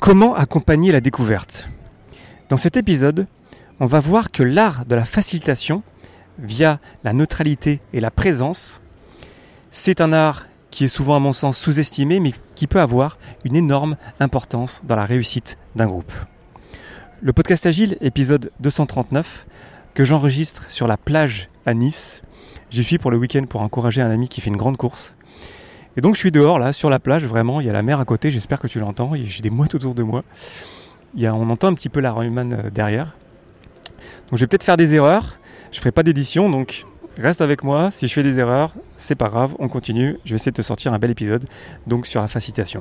Comment accompagner la découverte? Dans cet épisode, on va voir que l'art de la facilitation, via la neutralité et la présence, c'est un art qui est souvent à mon sens sous-estimé, mais qui peut avoir une énorme importance dans la réussite d'un groupe. Le podcast Agile, épisode 239, que j'enregistre sur la plage à Nice. J'y suis pour le week-end pour encourager un ami qui fait une grande course. Et donc je suis dehors là, sur la plage, vraiment, il y a la mer à côté, j'espère que tu l'entends, j'ai des mouettes autour de moi. Y a, on entend un petit peu la humaine euh, derrière. Donc je vais peut-être faire des erreurs, je ferai pas d'édition, donc reste avec moi, si je fais des erreurs, c'est pas grave, on continue, je vais essayer de te sortir un bel épisode, donc sur la facilitation.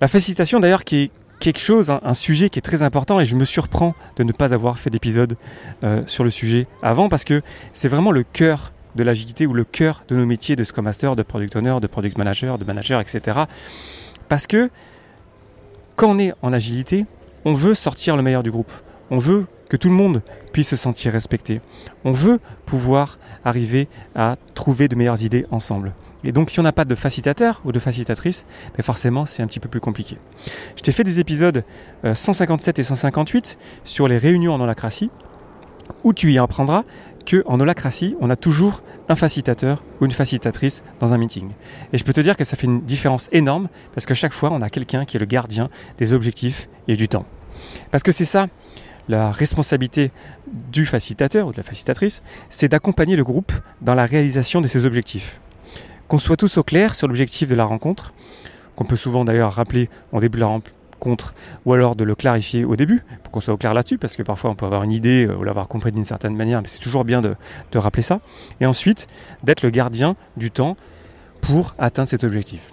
La facilitation d'ailleurs qui est quelque chose, un, sujet qui est très important et je me surprends de ne pas avoir fait d'épisode euh, sur le sujet avant parce que c'est vraiment le cœur de l'agilité ou le cœur de nos métiers de Scrum Master, de Product Owner, de Product Manager, de Manager, etc. Parce que quand on est en agilité, on veut sortir le meilleur du groupe. On veut que tout le monde puisse se sentir respecté. On veut pouvoir arriver à trouver de meilleures idées ensemble. Et donc si on n'a pas de facilitateur ou de facilitatrice, ben forcément c'est un petit peu plus compliqué. Je t'ai fait des épisodes 157 euh, et 158 sur les réunions en holacratie, où tu y apprendras qu'en holacratie, on a toujours un facilitateur ou une facilitatrice dans un meeting. Et je peux te dire que ça fait une différence énorme parce que chaque fois, on a quelqu'un qui est le gardien des objectifs et du temps. Parce que c'est ça, la responsabilité du facilitateur ou de la facilitatrice, c'est d'accompagner le groupe dans la réalisation de ses objectifs. Qu'on soit tous au clair sur l'objectif de la rencontre, qu'on peut souvent d'ailleurs rappeler en début de la, contre, ou alors de le clarifier au début, pour qu'on soit au clair là-dessus, parce que parfois on peut avoir une idée euh, ou l'avoir compris d'une certaine manière, mais c'est toujours bien de, rappeler ça. Et ensuite, d'être le gardien du temps pour atteindre cet objectif.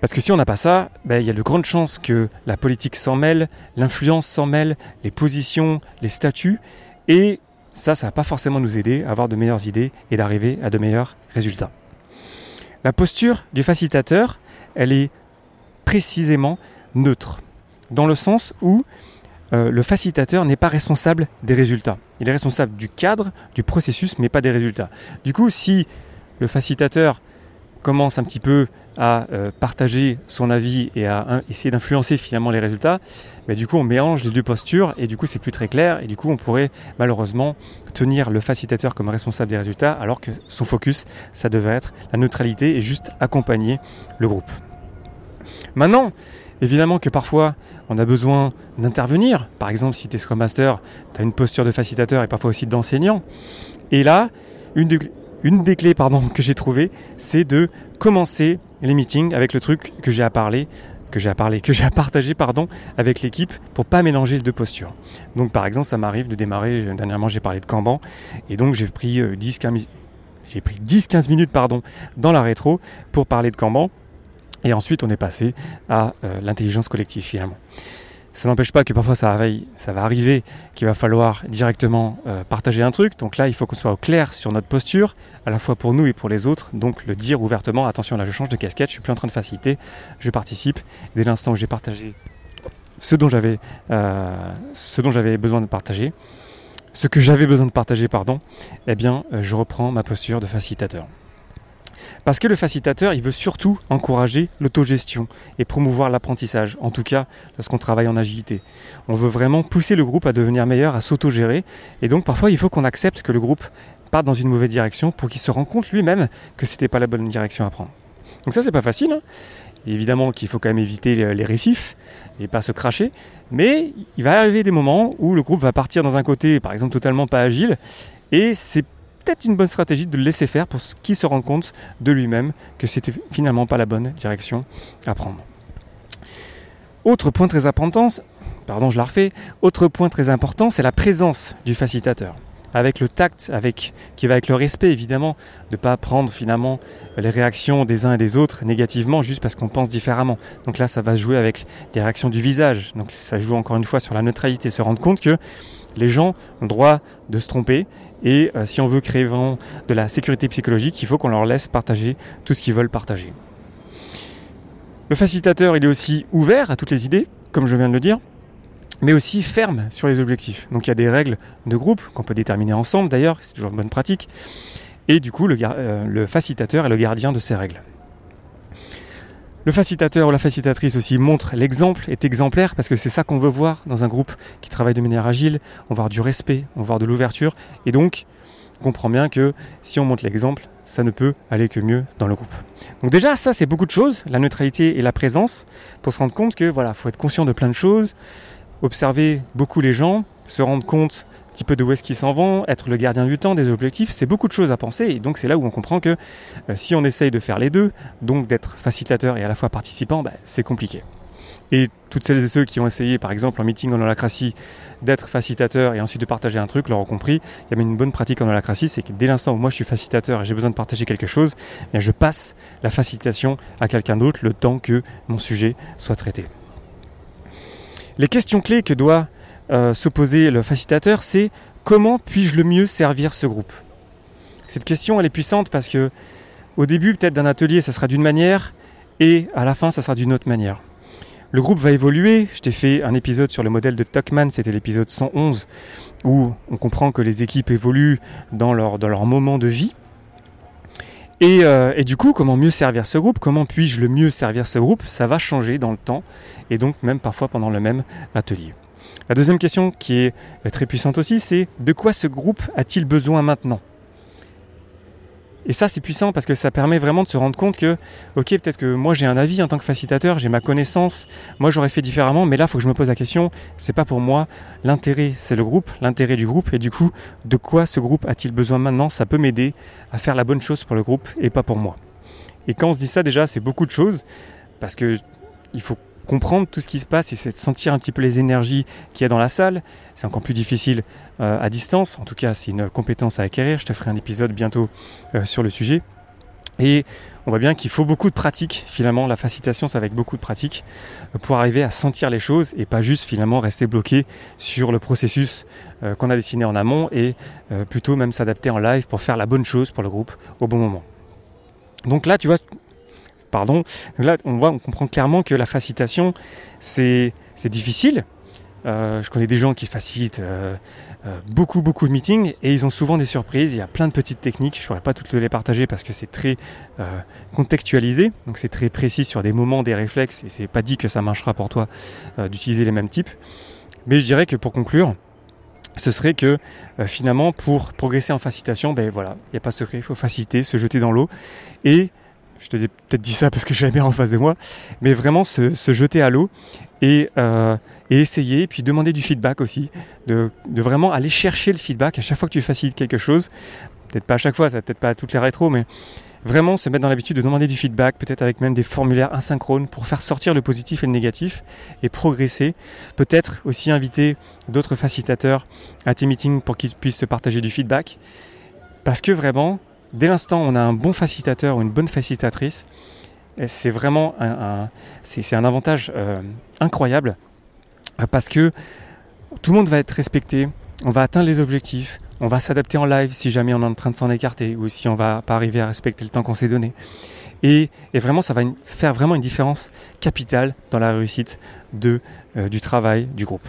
Parce que si on n'a pas ça, ben, il y a de grandes chances que la politique s'en mêle, l'influence s'en mêle, les positions, les statuts, et ça, ça va pas forcément nous aider à avoir de meilleures idées et d'arriver à de meilleurs résultats. La posture du facilitateur, elle est précisément neutre, dans le sens où euh, le facilitateur n'est pas responsable des résultats. Il est responsable du cadre, du processus, mais pas des résultats. Du coup, si le facilitateur commence un petit peu à euh, partager son avis et à essayer d'influencer finalement les résultats, mais du coup on mélange les deux postures et du coup c'est plus très clair et du coup on pourrait malheureusement tenir le facilitateur comme responsable des résultats alors que son focus ça devait être la neutralité et juste accompagner le groupe. Maintenant, évidemment que parfois on a besoin d'intervenir. Par exemple, si tu es Scrum Master, tu as une posture de facilitateur et parfois aussi d'enseignant. Et là, une, des clés que j'ai trouvées, c'est de commencer les meetings avec le truc que j'ai à que j'ai à que j'ai à partager pardon, avec l'équipe pour pas mélanger les deux postures. Donc par exemple, ça m'arrive de démarrer, dernièrement j'ai parlé de Kanban, et donc j'ai pris 10-15 euh, j'ai pris 10-15 minutes pardon, dans la rétro pour parler de Kanban. Et ensuite, on est passé à euh, l'intelligence collective finalement. Ça n'empêche pas que parfois ça, va arriver qu'il va falloir directement euh, partager un truc. Donc là, il faut qu'on soit au clair sur notre posture, à la fois pour nous et pour les autres. Donc le dire ouvertement, attention là je change de casquette, je suis plus en train de faciliter, je participe. Dès l'instant où j'ai partagé ce dont j'avais euh, ce dont j'avais besoin de partager, ce que j'avais besoin de partager, pardon, eh bien je reprends ma posture de facilitateur. Parce que le facilitateur, il veut surtout encourager l'autogestion et promouvoir l'apprentissage, en tout cas lorsqu'on travaille en agilité. On veut vraiment pousser le groupe à devenir meilleur, à s'autogérer, et donc parfois il faut qu'on accepte que le groupe parte dans une mauvaise direction pour qu'il se rende compte lui-même que c'était pas la bonne direction à prendre. Donc ça c'est pas facile. Hein. Évidemment qu'il faut quand même éviter les récifs et pas se cracher, mais il va arriver des moments où le groupe va partir dans un côté, par exemple, totalement pas agile, et c'est une bonne stratégie de le laisser faire pour qu'il se rende compte de lui-même que c'était finalement pas la bonne direction à prendre. Autre point très important, pardon, je la refais. Autre point très important, c'est la présence du facilitateur. Avec le tact, avec, qui va avec le respect évidemment, de ne pas prendre finalement les réactions des uns et des autres négativement juste parce qu'on pense différemment. Donc là, ça va se jouer avec des réactions du visage. Donc ça joue encore une fois sur la neutralité, se rendre compte que les gens ont le droit de se tromper et euh, si on veut créer vraiment de la sécurité psychologique, il faut qu'on leur laisse partager tout ce qu'ils veulent partager. Le facilitateur, il est aussi ouvert à toutes les idées, comme je viens de le dire, mais aussi ferme sur les objectifs. Donc il y a des règles de groupe qu'on peut déterminer ensemble d'ailleurs, c'est toujours une bonne pratique. Et du coup, le, euh, le facilitateur est le gardien de ces règles. Le facilitateur ou la facilitatrice aussi montre l'exemple, est exemplaire, parce que c'est ça qu'on veut voir dans un groupe qui travaille de manière agile. On va voir du respect, on va voir de l'ouverture. Et donc, on comprend bien que si on montre l'exemple, ça ne peut aller que mieux dans le groupe. Donc déjà, ça, c'est beaucoup de choses, la neutralité et la présence, pour se rendre compte que voilà, faut être conscient de plein de choses, observer beaucoup les gens, se rendre compte petit peu de où est-ce qu'ils s'en vont, être le gardien du temps, des objectifs, c'est beaucoup de choses à penser. Et donc c'est là où on comprend que euh, si on essaye de faire les deux, donc d'être facilitateur et à la fois participant, bah, c'est compliqué. Et toutes celles et ceux qui ont essayé, par exemple en meeting en holacratie, d'être facilitateur et ensuite de partager un truc, l'auront compris. Il y a une bonne pratique en holacratie, c'est que dès l'instant où moi je suis facilitateur et j'ai besoin de partager quelque chose, eh je passe la facilitation à quelqu'un d'autre le temps que mon sujet soit traité. Les questions clés que doit euh, s'opposer le facilitateur, c'est comment puis-je le mieux servir ce groupe? Cette question, elle est puissante parce que au début, peut-être d'un atelier, ça sera d'une manière et à la fin, ça sera d'une autre manière. Le groupe va évoluer. Je t'ai fait un épisode sur le modèle de Tuckman, c'était l'épisode 111, où on comprend que les équipes évoluent dans leur, dans moment de vie. Euh, et, du coup, comment mieux servir ce groupe? Comment puis-je le mieux servir ce groupe? Ça va changer dans le temps, et donc même parfois pendant le même atelier. La deuxième question qui est euh, très puissante aussi, c'est de quoi ce groupe a-t-il besoin maintenant? Et ça, c'est puissant parce que ça permet vraiment de se rendre compte que, ok, peut-être que moi j'ai un avis en tant que facilitateur, j'ai ma connaissance, moi j'aurais fait différemment, mais là, il faut que je me pose la question, c'est pas pour moi, l'intérêt, c'est le groupe, l'intérêt du groupe, et du coup, de quoi ce groupe a-t-il besoin maintenant? Ça peut m'aider à faire la bonne chose pour le groupe et pas pour moi. Et quand on se dit ça, déjà, c'est beaucoup de choses, parce que il faut comprendre tout ce qui se passe et c'est de sentir un petit peu les énergies qu'il y a dans la salle. C'est encore plus difficile euh, à distance. En tout cas, c'est une compétence à acquérir. Je te ferai un épisode bientôt euh, sur le sujet. Et on voit bien qu'il faut beaucoup de pratique, finalement. La facilitation, c'est avec beaucoup de pratique euh, pour arriver à sentir les choses et pas juste finalement rester bloqué sur le processus qu'on a dessiné en amont et plutôt même s'adapter en live pour faire la bonne chose pour le groupe au bon moment. Donc là, tu vois, pardon. Là, on voit, on comprend clairement que la facilitation, c'est difficile. Euh, je connais des gens qui facilitent euh, euh, beaucoup, beaucoup de meetings et ils ont souvent des surprises. Il y a plein de petites techniques. Je ne pourrais pas toutes les partager parce que c'est très contextualisé. Donc c'est très précis sur des moments, des réflexes et c'est pas dit que ça marchera pour toi d'utiliser les mêmes types. Mais je dirais que pour conclure, ce serait que finalement pour progresser en facilitation, ben voilà, il n'y a pas de secret, il faut faciliter, se jeter dans l'eau et je te dis peut-être ça parce que j'ai la mer en face de moi, mais vraiment se, jeter à l'eau et, euh, essayer, puis demander du feedback aussi, de, vraiment aller chercher le feedback à chaque fois que tu facilites quelque chose. Peut-être pas à chaque fois, ça peut-être pas toutes les rétros, mais vraiment se mettre dans l'habitude de demander du feedback, peut-être avec même des formulaires asynchrones pour faire sortir le positif et le négatif et progresser. Peut-être aussi inviter d'autres facilitateurs à tes meetings pour qu'ils puissent te partager du feedback. Parce que vraiment, dès l'instant où on a un bon facilitateur ou une bonne facilitatrice, c'est vraiment un, avantage euh, incroyable euh, parce que tout le monde va être respecté, on va atteindre les objectifs, on va s'adapter en live si jamais on est en train de s'en écarter ou si on va pas arriver à respecter le temps qu'on s'est donné. Et, vraiment, ça va faire vraiment une différence capitale dans la réussite euh, du travail du groupe.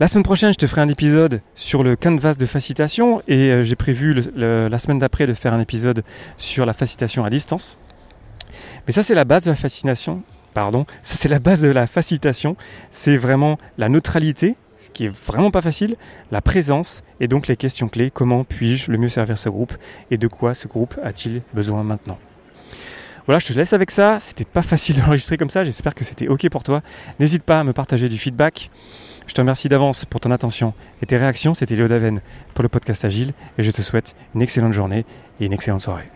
La semaine prochaine, je te ferai un épisode sur le canvas de facilitation et euh, j'ai prévu la semaine d'après de faire un épisode sur la facilitation à distance. Mais ça, c'est la base de la fascination. Pardon, ça c'est la base de la facilitation. C'est vraiment la neutralité, ce qui est vraiment pas facile, la présence et donc les questions clés. Comment puis-je le mieux servir ce groupe et de quoi ce groupe a-t-il besoin maintenant? Voilà, je te laisse avec ça. C'était pas facile d'enregistrer comme ça. J'espère que c'était OK pour toi. N'hésite pas à me partager du feedback. Je te remercie d'avance pour ton attention et tes réactions. C'était Léo Daven pour le podcast Agile et je te souhaite une excellente journée et une excellente soirée.